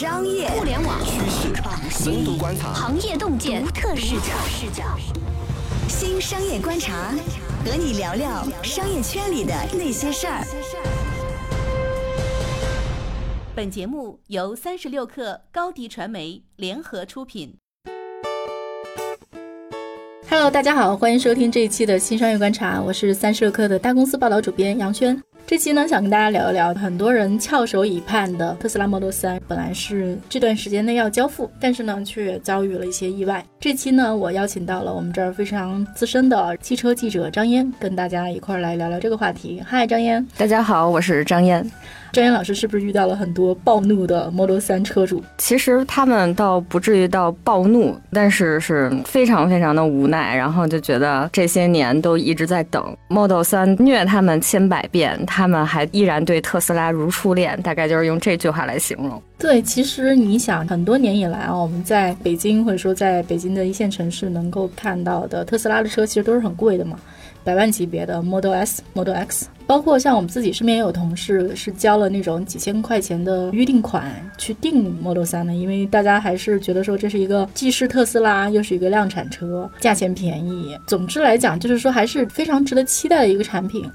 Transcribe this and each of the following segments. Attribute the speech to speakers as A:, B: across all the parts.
A: 商业、
B: 互联网
C: 趋势、深度观察、
B: 行业洞见、
A: 独特视角、
B: 视角。
A: 新商业观察，和你聊聊商业圈里的那些事儿。
D: 本节目由三十六克高低传媒联合出品。Hello，大家好，欢迎收听这一期的新商业观察，我是三十六克的大公司报道主编杨轩。这期呢，想跟大家聊一聊很多人翘首以盼的特斯拉 Model 3，本来是这段时间内要交付，但是呢，却遭遇了一些意外。这期呢，我邀请到了我们这儿非常资深的汽车记者张嫣，跟大家一块儿来聊聊这个话题。嗨，张嫣，
E: 大家好，我是张嫣。
D: 张岩老师是不是遇到了很多暴怒的 Model 3车主？
E: 其实他们倒不至于到暴怒，但是是非常非常的无奈，然后就觉得这些年都一直在等 Model 3虐他们千百遍，他他们还依然对特斯拉如初恋，大概就是用这句话来形容。
D: 对，其实你想，很多年以来啊，我们在北京或者说在北京的一线城市能够看到的特斯拉的车，其实都是很贵的嘛。百万级别的 Model S、Model X，包括像我们自己身边也有同事是交了那种几千块钱的预定款去订 Model 3的，因为大家还是觉得说这是一个既是特斯拉又是一个量产车，价钱便宜。总之来讲，就是说还是非常值得期待的一个产品。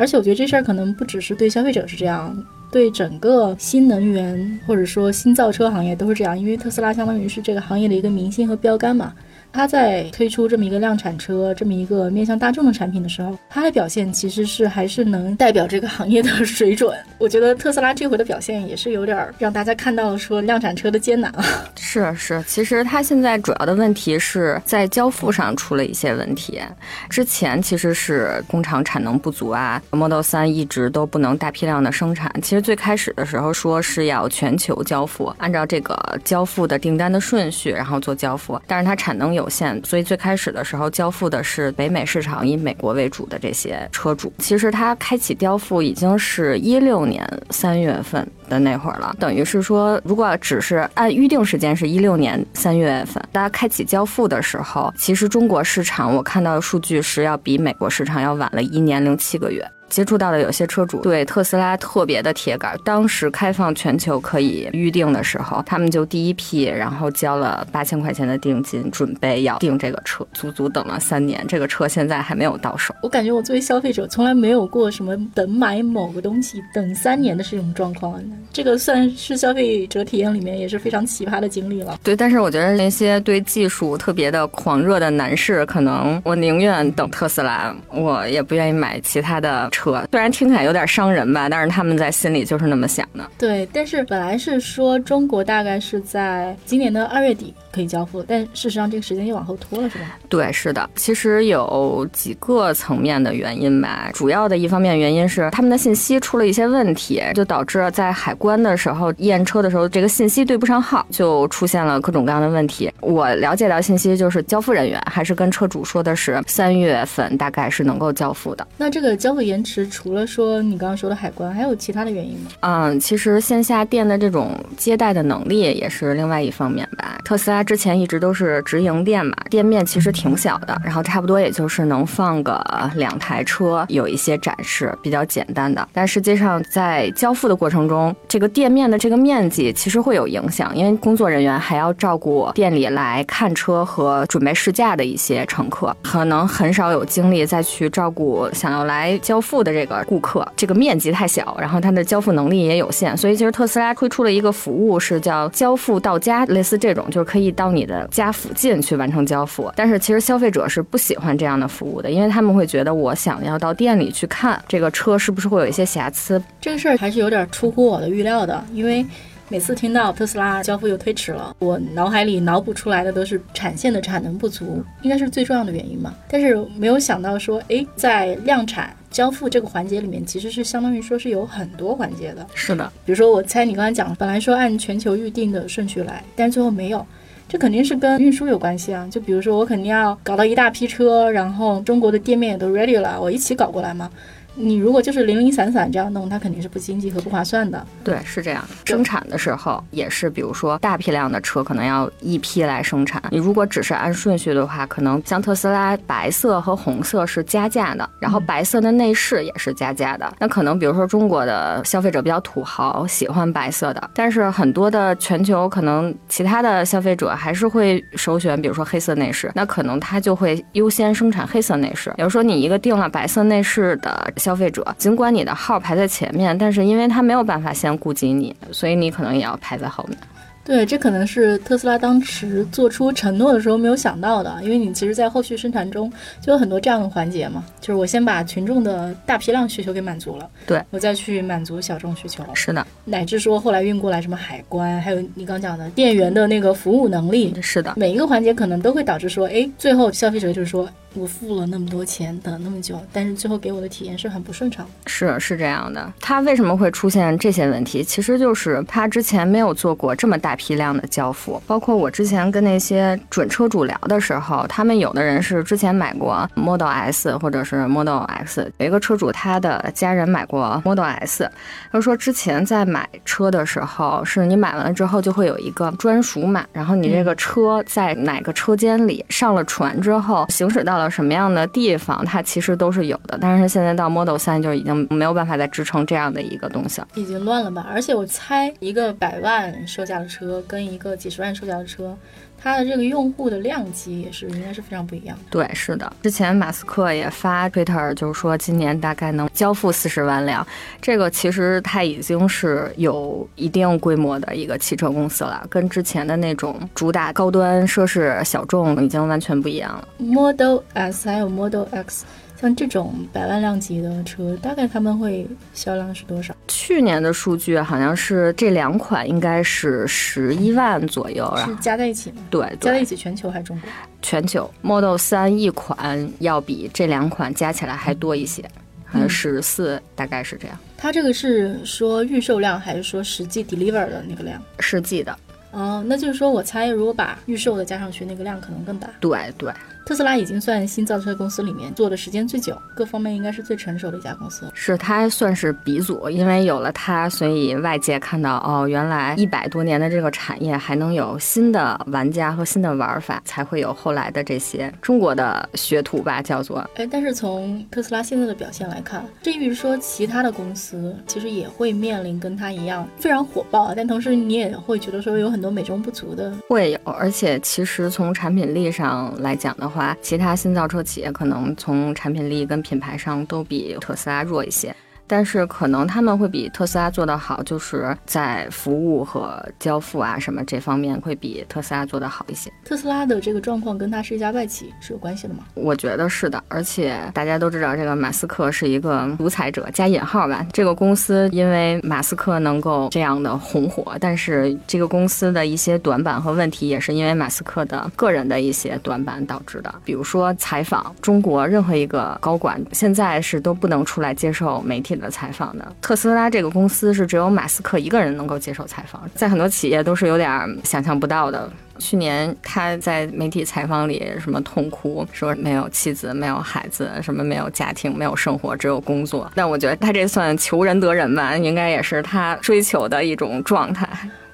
D: 而且我觉得这事儿可能不只是对消费者是这样，对整个新能源或者说新造车行业都是这样，因为特斯拉相当于是这个行业的一个明星和标杆嘛。它在推出这么一个量产车，这么一个面向大众的产品的时候，它的表现其实是还是能代表这个行业的水准。我觉得特斯拉这回的表现也是有点让大家看到了说量产车的艰难啊。
E: 是是，其实它现在主要的问题是在交付上出了一些问题。之前其实是工厂产能不足啊，Model 3一直都不能大批量的生产。其实最开始的时候说是要全球交付，按照这个交付的订单的顺序，然后做交付，但是它产能有。有限，所以最开始的时候交付的是北美市场，以美国为主的这些车主。其实它开启交付已经是一六年三月份的那会儿了，等于是说，如果只是按预定时间是一六年三月份，大家开启交付的时候，其实中国市场我看到的数据是要比美国市场要晚了一年零七个月。接触到的有些车主对特斯拉特别的铁杆，当时开放全球可以预定的时候，他们就第一批，然后交了八千块钱的定金，准备要订这个车，足足等了三年，这个车现在还没有到手。
D: 我感觉我作为消费者，从来没有过什么等买某个东西等三年的这种状况，这个算是消费者体验里面也是非常奇葩的经历了。
E: 对，但是我觉得那些对技术特别的狂热的男士，可能我宁愿等特斯拉，我也不愿意买其他的。车虽然听起来有点伤人吧，但是他们在心里就是那么想的。
D: 对，但是本来是说中国大概是在今年的二月底可以交付，但事实上这个时间又往后拖了，是吧？
E: 对，是的。其实有几个层面的原因吧，主要的一方面原因是他们的信息出了一些问题，就导致在海关的时候验车的时候，这个信息对不上号，就出现了各种各样的问题。我了解到信息就是交付人员还是跟车主说的是三月份大概是能够交付的。
D: 那这个交付延迟。是除了说你刚刚说的海关，还有其他的原因吗？
E: 嗯，其实线下店的这种接待的能力也是另外一方面吧。特斯拉之前一直都是直营店嘛，店面其实挺小的，然后差不多也就是能放个两台车，有一些展示比较简单的。但实际上在交付的过程中，这个店面的这个面积其实会有影响，因为工作人员还要照顾店里来看车和准备试驾的一些乘客，可能很少有精力再去照顾想要来交付。的这个顾客，这个面积太小，然后它的交付能力也有限，所以其实特斯拉推出了一个服务，是叫交付到家，类似这种，就是可以到你的家附近去完成交付。但是其实消费者是不喜欢这样的服务的，因为他们会觉得我想要到店里去看这个车是不是会有一些瑕疵。
D: 这个事儿还是有点出乎我的预料的，因为。每次听到特斯拉交付又推迟了，我脑海里脑补出来的都是产线的产能不足，应该是最重要的原因嘛。但是没有想到说，哎，在量产交付这个环节里面，其实是相当于说是有很多环节的。
E: 是的，
D: 比如说我猜你刚才讲，本来说按全球预定的顺序来，但是最后没有，这肯定是跟运输有关系啊。就比如说我肯定要搞到一大批车，然后中国的店面也都 ready 了，我一起搞过来嘛。你如果就是零零散散这样弄，它肯定是不经济和不划算的。
E: 对，是这样。生产的时候也是，比如说大批量的车可能要一批来生产。你如果只是按顺序的话，可能像特斯拉白色和红色是加价的，然后白色的内饰也是加价的。那可能比如说中国的消费者比较土豪，喜欢白色的，但是很多的全球可能其他的消费者还是会首选，比如说黑色内饰，那可能他就会优先生产黑色内饰。比如说你一个定了白色内饰的。费者尽管你的号排在前面，但是因为他没有办法先顾及你，所以你可能也要排在后面。
D: 对，这可能是特斯拉当时做出承诺的时候没有想到的，因为你其实，在后续生产中就有很多这样的环节嘛，就是我先把群众的大批量需求给满足了，
E: 对
D: 我再去满足小众需求。
E: 是的，
D: 乃至说后来运过来什么海关，还有你刚讲的店员的那个服务能力，
E: 是的，
D: 每一个环节可能都会导致说，哎，最后消费者就是说。我付了那么多钱，等那么久，但是最后给我的体验是很不顺畅。
E: 是是这样的，它为什么会出现这些问题？其实就是它之前没有做过这么大批量的交付。包括我之前跟那些准车主聊的时候，他们有的人是之前买过 Model S 或者是 Model X，有一个车主他的家人买过 Model S，他说之前在买车的时候，是你买完了之后就会有一个专属码，然后你这个车在哪个车间里上了船之后，行驶到。到什么样的地方，它其实都是有的，但是现在到 Model 三就已经没有办法再支撑这样的一个东西了，
D: 已经乱了吧？而且我猜，一个百万售价的车跟一个几十万售价的车。它的这个用户的量级也是应该是非常不一样的。
E: 对，是的。之前马斯克也发 Twitter，就是说今年大概能交付四十万辆。这个其实它已经是有一定规模的一个汽车公司了，跟之前的那种主打高端奢侈小众已经完全不一样了。
D: Model S 还有 Model X。像这种百万辆级的车，大概他们会销量是多少？
E: 去年的数据好像是这两款应该是十一万左右，
D: 是加在一起吗？
E: 对，
D: 加在一起全球还是中国？
E: 全球 Model 三一款要比这两款加起来还多一些，好像十四，大概是这样。
D: 它这个是说预售量还是说实际 deliver 的那个量？
E: 实际的。
D: 哦，那就是说我猜，如果把预售的加上去，那个量可能更大。
E: 对对。
D: 特斯拉已经算新造车公司里面做的时间最久，各方面应该是最成熟的一家公司。
E: 是它算是鼻祖，因为有了它，所以外界看到哦，原来一百多年的这个产业还能有新的玩家和新的玩法，才会有后来的这些中国的学徒吧，叫做。
D: 哎，但是从特斯拉现在的表现来看，至于说其他的公司，其实也会面临跟它一样非常火爆，但同时你也会觉得说有很多美中不足的。
E: 会有，而且其实从产品力上来讲的话，其他新造车企业可能从产品力跟品牌上都比特斯拉弱一些。但是可能他们会比特斯拉做得好，就是在服务和交付啊什么这方面会比特斯拉做得好一些。
D: 特斯拉的这个状况跟它是一家外企是有关系的吗？
E: 我觉得是的，而且大家都知道这个马斯克是一个独裁者加引号吧。这个公司因为马斯克能够这样的红火，但是这个公司的一些短板和问题也是因为马斯克的个人的一些短板导致的。比如说采访中国任何一个高管，现在是都不能出来接受媒体。的采访的特斯拉这个公司是只有马斯克一个人能够接受采访，在很多企业都是有点想象不到的。去年他在媒体采访里什么痛哭，说没有妻子，没有孩子，什么没有家庭，没有生活，只有工作。但我觉得他这算求人得人吧，应该也是他追求的一种状态。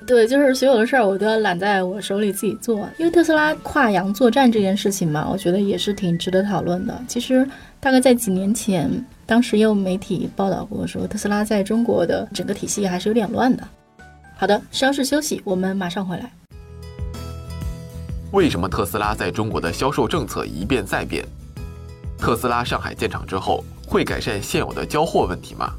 D: 对，就是所有的事儿我都要揽在我手里自己做。因为特斯拉跨洋作战这件事情嘛，我觉得也是挺值得讨论的。其实大概在几年前。当时有媒体报道过，说特斯拉在中国的整个体系还是有点乱的。好的，稍事休息，我们马上回来。
C: 为什么特斯拉在中国的销售政策一变再变？特斯拉上海建厂之后，会改善现有的交货问题吗？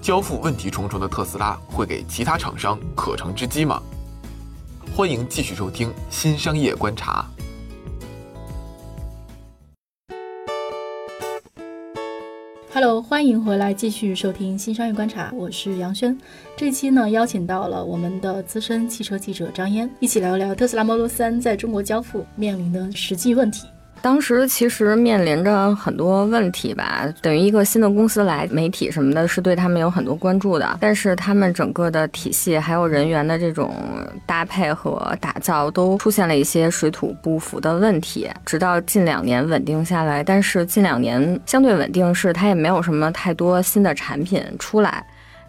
C: 交付问题重重的特斯拉，会给其他厂商可乘之机吗？欢迎继续收听《新商业观察》。
D: Hello，欢迎回来，继续收听新商业观察，我是杨轩。这期呢，邀请到了我们的资深汽车记者张嫣，一起聊聊特斯拉 Model 3在中国交付面临的实际问题。
E: 当时其实面临着很多问题吧，等于一个新的公司来，媒体什么的是对他们有很多关注的，但是他们整个的体系还有人员的这种搭配和打造都出现了一些水土不服的问题，直到近两年稳定下来，但是近两年相对稳定是它也没有什么太多新的产品出来。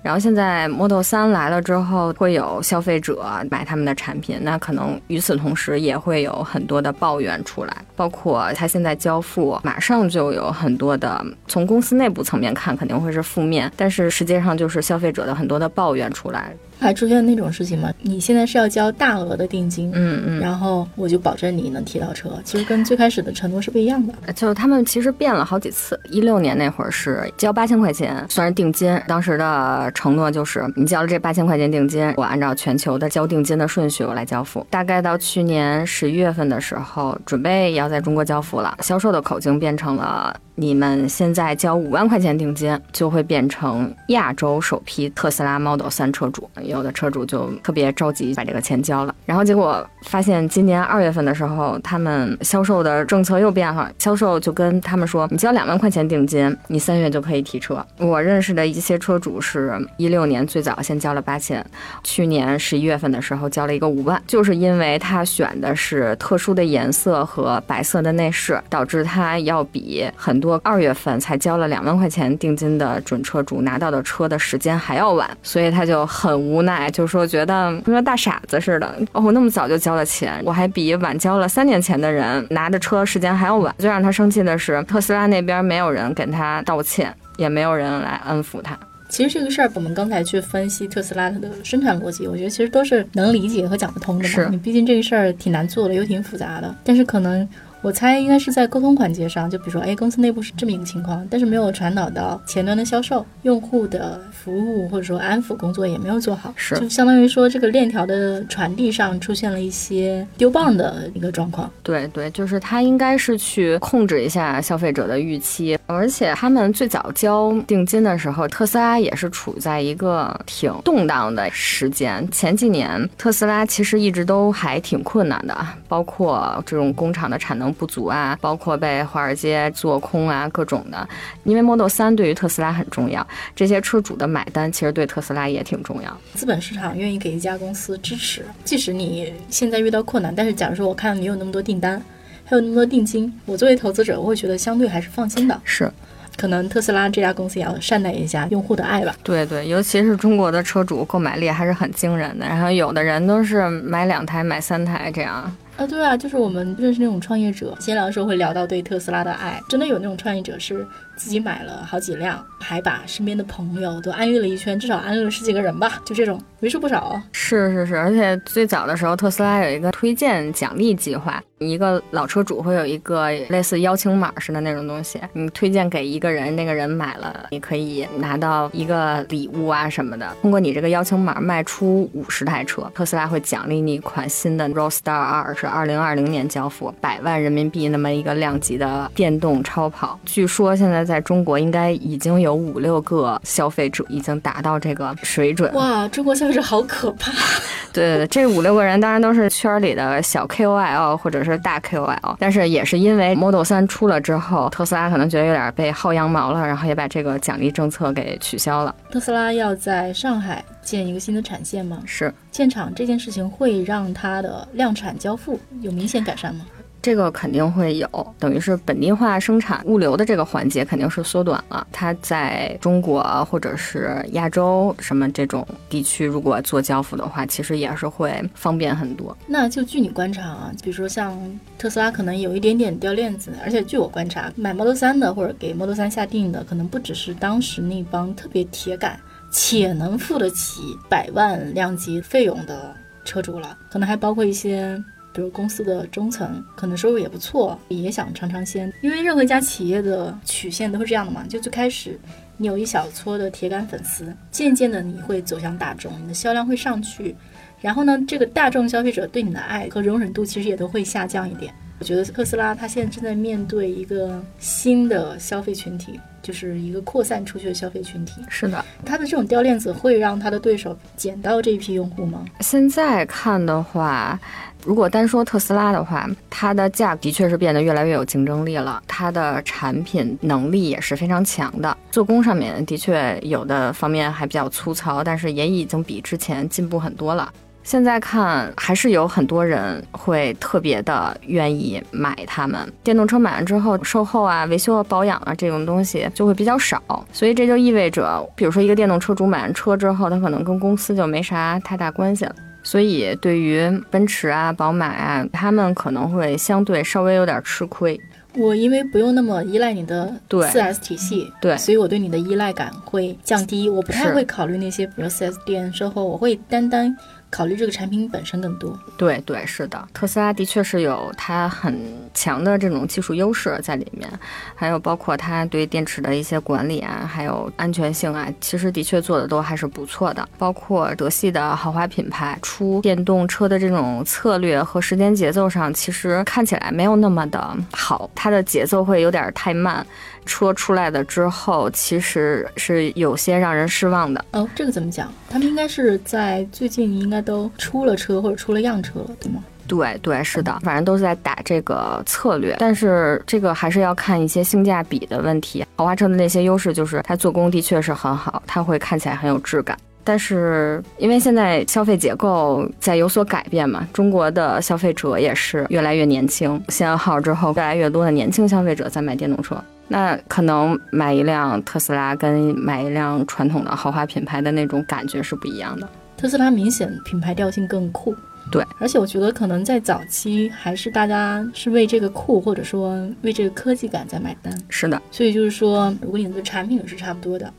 E: 然后现在 Model 三来了之后，会有消费者买他们的产品，那可能与此同时也会有很多的抱怨出来，包括他现在交付马上就有很多的，从公司内部层面看肯定会是负面，但是实际上就是消费者的很多的抱怨出来。
D: 还出现那种事情吗？你现在是要交大额的定金，
E: 嗯嗯，
D: 然后我就保证你能提到车，其实跟最开始的承诺是不一样的。
E: 就是他们其实变了好几次。一六年那会儿是交八千块钱算是定金，当时的承诺就是你交了这八千块钱定金，我按照全球的交定金的顺序我来交付。大概到去年十一月份的时候，准备要在中国交付了，销售的口径变成了。你们现在交五万块钱定金，就会变成亚洲首批特斯拉 Model 3车主。有的车主就特别着急把这个钱交了，然后结果发现今年二月份的时候，他们销售的政策又变了，销售就跟他们说，你交两万块钱定金，你三月就可以提车。我认识的一些车主是一六年最早先交了八千，去年十一月份的时候交了一个五万，就是因为他选的是特殊的颜色和白色的内饰，导致他要比很多。多二月份才交了两万块钱定金的准车主拿到的车的时间还要晚，所以他就很无奈，就说觉得跟个大傻子似的。哦，我那么早就交了钱，我还比晚交了三年前的人拿着车时间还要晚。最让他生气的是，特斯拉那边没有人给他道歉，也没有人来安抚他。
D: 其实这个事儿，我们刚才去分析特斯拉它的生产逻辑，我觉得其实都是能理解和讲得通的嘛。你毕竟这个事儿挺难做的，又挺复杂的，但是可能。我猜应该是在沟通环节上，就比如说，哎，公司内部是这么一个情况，但是没有传导到前端的销售、用户的服务或者说安抚工作也没有做好，
E: 是
D: 就相当于说这个链条的传递上出现了一些丢棒的一个状况。
E: 对对，就是他应该是去控制一下消费者的预期，而且他们最早交定金的时候，特斯拉也是处在一个挺动荡的时间。前几年特斯拉其实一直都还挺困难的，包括这种工厂的产能。不足啊，包括被华尔街做空啊，各种的。因为 Model 三对于特斯拉很重要，这些车主的买单其实对特斯拉也挺重要。
D: 资本市场愿意给一家公司支持，即使你现在遇到困难，但是假如说我看你有那么多订单，还有那么多定金，我作为投资者，我会觉得相对还是放心的。
E: 是，
D: 可能特斯拉这家公司也要善待一下用户的爱吧。
E: 对对，尤其是中国的车主购买力还是很惊人的，然后有的人都是买两台、买三台这样。
D: 啊，对啊，就是我们认识那种创业者，闲聊的时候会聊到对特斯拉的爱，真的有那种创业者是。自己买了好几辆，还把身边的朋友都安利了一圈，至少安利了十几个人吧，就这种为数不少。
E: 是是是，而且最早的时候，特斯拉有一个推荐奖励计划，一个老车主会有一个类似邀请码似的那种东西，你推荐给一个人，那个人买了，你可以拿到一个礼物啊什么的。通过你这个邀请码卖出五十台车，特斯拉会奖励你一款新的 Roadster 二，是二零二零年交付，百万人民币那么一个量级的电动超跑。据说现在。在中国应该已经有五六个消费者已经达到这个水准。
D: 哇，中国消费者好可怕！
E: 对对对，这五六个人当然都是圈里的小 KOL 或者是大 KOL，但是也是因为 Model 3出了之后，特斯拉可能觉得有点被薅羊毛了，然后也把这个奖励政策给取消了。
D: 特斯拉要在上海建一个新的产线吗？
E: 是，
D: 建厂这件事情会让它的量产交付有明显改善吗？
E: 这个肯定会有，等于是本地化生产物流的这个环节肯定是缩短了。它在中国或者是亚洲什么这种地区，如果做交付的话，其实也是会方便很多。
D: 那就据你观察啊，比如说像特斯拉可能有一点点掉链子，而且据我观察，买 Model 3的或者给 Model 3下定的，可能不只是当时那帮特别铁杆且能付得起百万量级费用的车主了，可能还包括一些。比如公司的中层可能收入也不错，也想尝尝鲜。因为任何一家企业的曲线都是这样的嘛，就最开始你有一小撮的铁杆粉丝，渐渐的你会走向大众，你的销量会上去，然后呢，这个大众消费者对你的爱和容忍度其实也都会下降一点。我觉得特斯拉它现在正在面对一个新的消费群体，就是一个扩散出去的消费群体。
E: 是的，
D: 它的这种掉链子会让它的对手捡到这一批用户吗？
E: 现在看的话，如果单说特斯拉的话，它的价的确是变得越来越有竞争力了，它的产品能力也是非常强的。做工上面的确有的方面还比较粗糙，但是也已经比之前进步很多了。现在看还是有很多人会特别的愿意买它们。电动车买完之后，售后啊、维修啊、保养啊这种东西就会比较少，所以这就意味着，比如说一个电动车主买完车之后，他可能跟公司就没啥太大关系了。所以对于奔驰啊、宝马啊，他们可能会相对稍微有点吃亏。
D: 我因为不用那么依赖你的四 S 体系，
E: 对
D: 所以我对你的依赖感会降低。我不太会考虑那些，比如四 S 店售后，我会单单考虑这个产品本身更多。
E: 对对，是的，特斯拉的确是有它很强的这种技术优势在里面，还有包括它对电池的一些管理啊，还有安全性啊，其实的确做的都还是不错的。包括德系的豪华品牌出电动车的这种策略和时间节奏上，其实看起来没有那么的好，它的节奏会有点太慢。车出来的之后，其实是有些让人失望的。
D: 哦，这个怎么讲？他们应该是在最近应该都出了车或者出了样车了，对吗？
E: 对对，是的，反正都是在打这个策略，但是这个还是要看一些性价比的问题。豪华车的那些优势就是它做工的确是很好，它会看起来很有质感。但是因为现在消费结构在有所改变嘛，中国的消费者也是越来越年轻，限号之后，越来越多的年轻消费者在买电动车。那可能买一辆特斯拉跟买一辆传统的豪华品牌的那种感觉是不一样的。
D: 特斯拉明显品牌调性更酷，
E: 对，
D: 而且我觉得可能在早期还是大家是为这个酷或者说为这个科技感在买单，
E: 是的，
D: 所以就是说，如果你的产品是差不多的，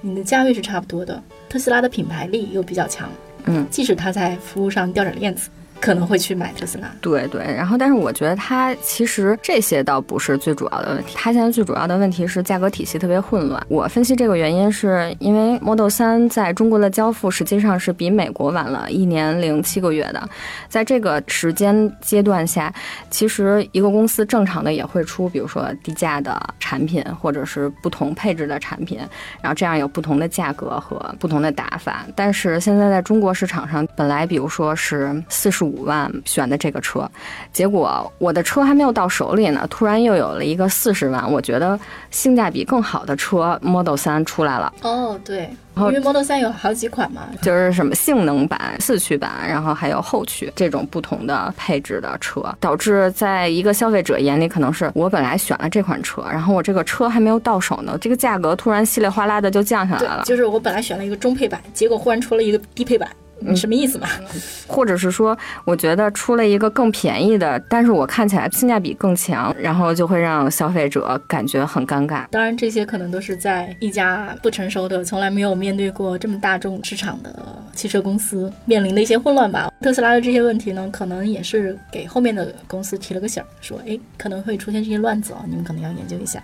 D: 你的价位是差不多的，特斯拉的品牌力又比较强，
E: 嗯，
D: 即使它在服务上掉点链子，可能会去买特斯拉。
E: 对对，然后但是我觉得它其实这些倒不是最主要的问题，它现在最主要的问题是价格体系特别混乱。我分析这个原因是因为 Model 3在中国的交付实际上是比美国晚了一年零七个月的，在这个时间阶段下，其实一个公司正常的也会出，比如说低价的产品或者是不同配置的产品，然后这样有不同的价格和不同的打法。但是现在在中国市场上，本来比如说是四十五万选的这个车，结果我的车还没有到手里呢，突然又有了一个四十万，我觉得性价比更好的车 Model 三出来了。
D: 哦，对，因为 Model 三有好几款嘛，
E: 就是什么性能版、四驱版，然后还有后驱这种不同的配置的车，导致在一个消费者眼里，可能是我本来选了这款车，然后我这个车还没有到手呢，这个价格突然稀里哗啦的就降下来了，，
D: 对就是我本来选了一个中配版，结果忽然出了一个低配版，你什么意思嘛？
E: 或者是说，我觉得出了一个更便宜的，但是我看起来性价比更强，然后就会让消费者感觉很尴尬。
D: 当然，这些可能都是在一家不成熟的、从来没有面对过这么大众市场的汽车公司面临的一些混乱吧。特斯拉的这些问题呢，可能也是给后面的公司提了个醒儿，说，哎，可能会出现这些乱子哦，你们可能要研究一下。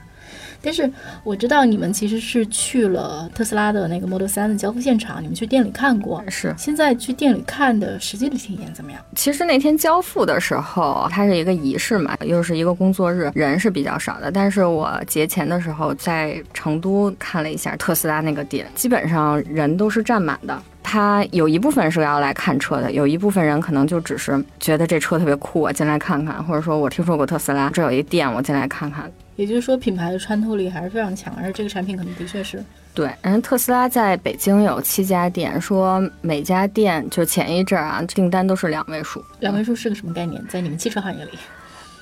D: 但是我知道你们其实是去了特斯拉的那个 Model 3的交付现场，你们去店里看过。
E: 是，
D: 现在去店里看的实际的体验怎么样？
E: 其实那天交付的时候，它是一个仪式嘛，又是一个工作日，人是比较少的。但是我节前的时候在成都看了一下特斯拉那个店，基本上人都是站满的。他有一部分是要来看车的，有一部分人可能就只是觉得这车特别酷，我进来看看，或者说我听说过特斯拉，这有一店，我进来看看。
D: 也就是说，品牌的穿透力还是非常强，而这个产品可能的确是
E: 对，然后特斯拉在北京有七家店，说每家店就前一阵儿啊，订单都是两位数，
D: 两位数是个什么概念？在你们汽车行业里，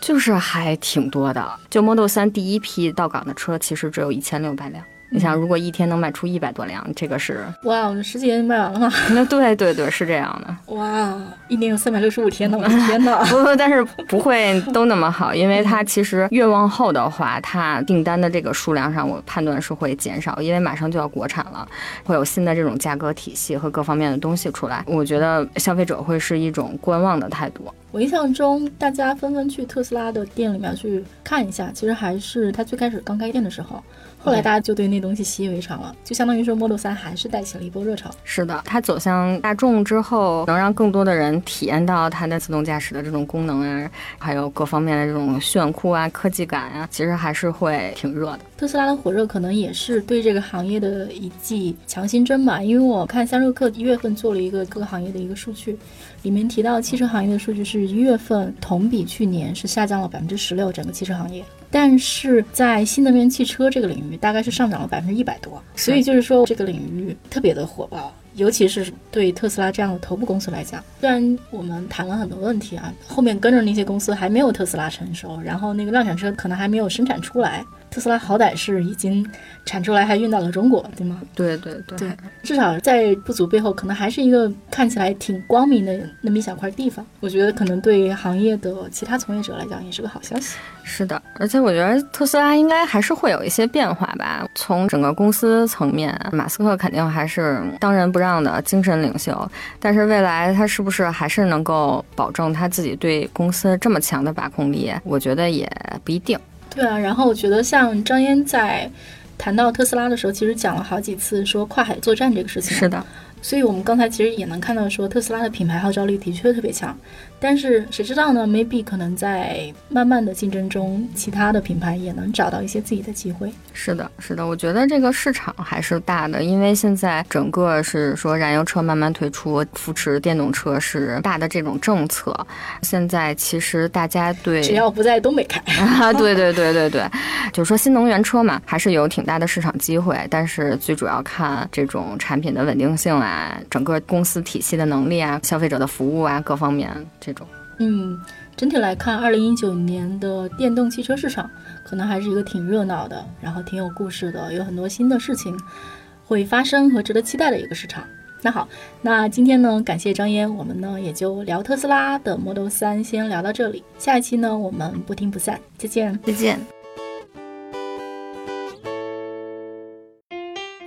E: 就是还挺多的。就 Model 三第一批到港的车，其实只有一千六百辆。你想，如果一天能卖出一百多辆，这个是……
D: 哇，我们十几天卖完了吗？
E: 那对对对，是这样的。
D: 哇，一年有三百六十五天呢，我的天呐！
E: 不不，但是不会都那么好，因为它其实越往后的话，它订单的这个数量上，我判断是会减少，因为马上就要国产了，会有新的这种价格体系和各方面的东西出来。我觉得消费者会是一种观望的态度。
D: 我印象中，大家纷纷去特斯拉的店里面去看一下，其实还是它最开始刚开店的时候。后来大家就对那东西习以为常了，就相当于说 Model 3还是带起了一波热潮。
E: 是的，它走向大众之后，能让更多的人体验到它的自动驾驶的这种功能啊，还有各方面的这种炫酷啊、科技感啊，其实还是会挺热的。
D: 特斯拉的火热可能也是对这个行业的一剂强心针吧，因为我看三六氪一月份做了一个各个行业的一个数据，里面提到汽车行业的数据是一月份同比去年是下降了百分之十六，整个汽车行业。但是在新能源汽车这个领域，大概是上涨了百分之一百多，所以就是说这个领域特别的火爆，尤其是对特斯拉这样的头部公司来讲。虽然我们谈了很多问题啊，后面跟着那些公司还没有特斯拉成熟，然后那个量产车可能还没有生产出来。特斯拉好歹是已经产出来，还运到了中国，对吗？
E: 对对
D: 对，至少在不足背后，可能还是一个看起来挺光明的那么一小块地方。我觉得可能对行业的其他从业者来讲，也是个好消息。
E: 是的，而且我觉得特斯拉应该还是会有一些变化吧。从整个公司层面，马斯克肯定还是当仁不让的精神领袖，但是未来他是不是还是能够保证他自己对公司这么强的把控力？我觉得也不一定。
D: 对啊，然后我觉得像张嫣在谈到特斯拉的时候，其实讲了好几次说跨海作战这个事情。
E: 是的。
D: 所以，我们刚才其实也能看到，说特斯拉的品牌号召力的确特别强，但是谁知道呢？Maybe 可能在慢慢的竞争中，其他的品牌也能找到一些自己的机会。
E: 是的，是的，我觉得这个市场还是大的，因为现在整个是说燃油车慢慢退出，扶持电动车是大的这种政策。现在其实大家对
D: 只要不在东北开，
E: 对对对对对，就是说新能源车嘛，还是有挺大的市场机会，但是最主要看这种产品的稳定性啊。啊，整个公司体系的能力啊，消费者的服务啊，各方面这种。
D: 嗯，整体来看，二零一九年的电动汽车市场可能还是一个挺热闹的，然后挺有故事的，有很多新的事情会发生和值得期待的一个市场。那好，那今天呢，感谢张嫣，我们呢也就聊特斯拉的 Model 三，先聊到这里。下一期呢，我们不听不散，再见，
E: 再见。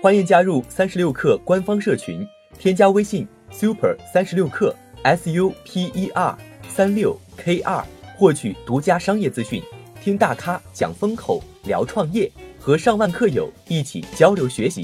B: 欢迎加入三十六氪官方社群，添加微信 super 三十六氪 s u p e r 三六 k 二，获取独家商业资讯，听大咖讲风口，聊创业，和上万课友一起交流学习。